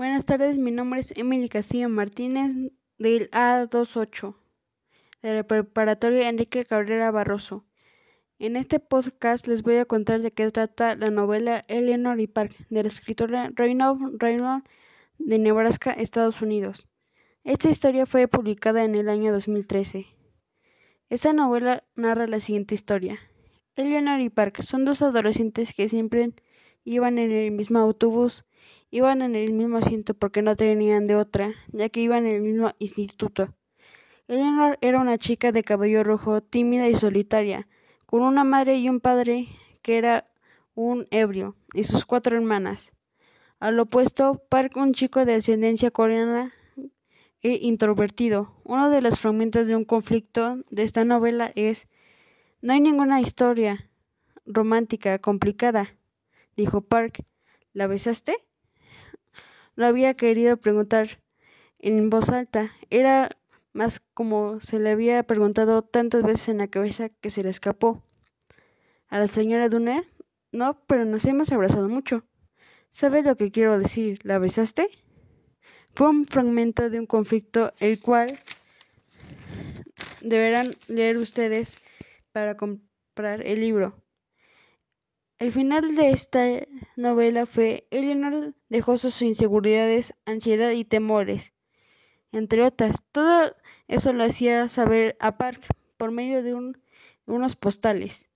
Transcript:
Buenas tardes, mi nombre es Emily Castillo Martínez del A28 de la preparatoria Enrique Cabrera Barroso. En este podcast les voy a contar de qué trata la novela Eleanor y Park de la escritora Reynold Reynolds de Nebraska, Estados Unidos. Esta historia fue publicada en el año 2013. Esta novela narra la siguiente historia. Eleanor y Park son dos adolescentes que siempre iban en el mismo autobús, iban en el mismo asiento porque no tenían de otra, ya que iban en el mismo instituto. Eleanor era una chica de cabello rojo, tímida y solitaria, con una madre y un padre que era un ebrio, y sus cuatro hermanas. Al opuesto, Park, un chico de ascendencia coreana e introvertido. Uno de los fragmentos de un conflicto de esta novela es No hay ninguna historia romántica complicada, dijo Park. ¿La besaste? Lo había querido preguntar en voz alta. Era más como se le había preguntado tantas veces en la cabeza que se le escapó. A la señora Dune, no, pero nos hemos abrazado mucho. ¿Sabe lo que quiero decir? ¿La besaste? Fue un fragmento de un conflicto el cual deberán leer ustedes para comprar el libro. El final de esta novela fue Eleanor dejó sus inseguridades, ansiedad y temores entre otras. Todo eso lo hacía saber a Park por medio de unos postales.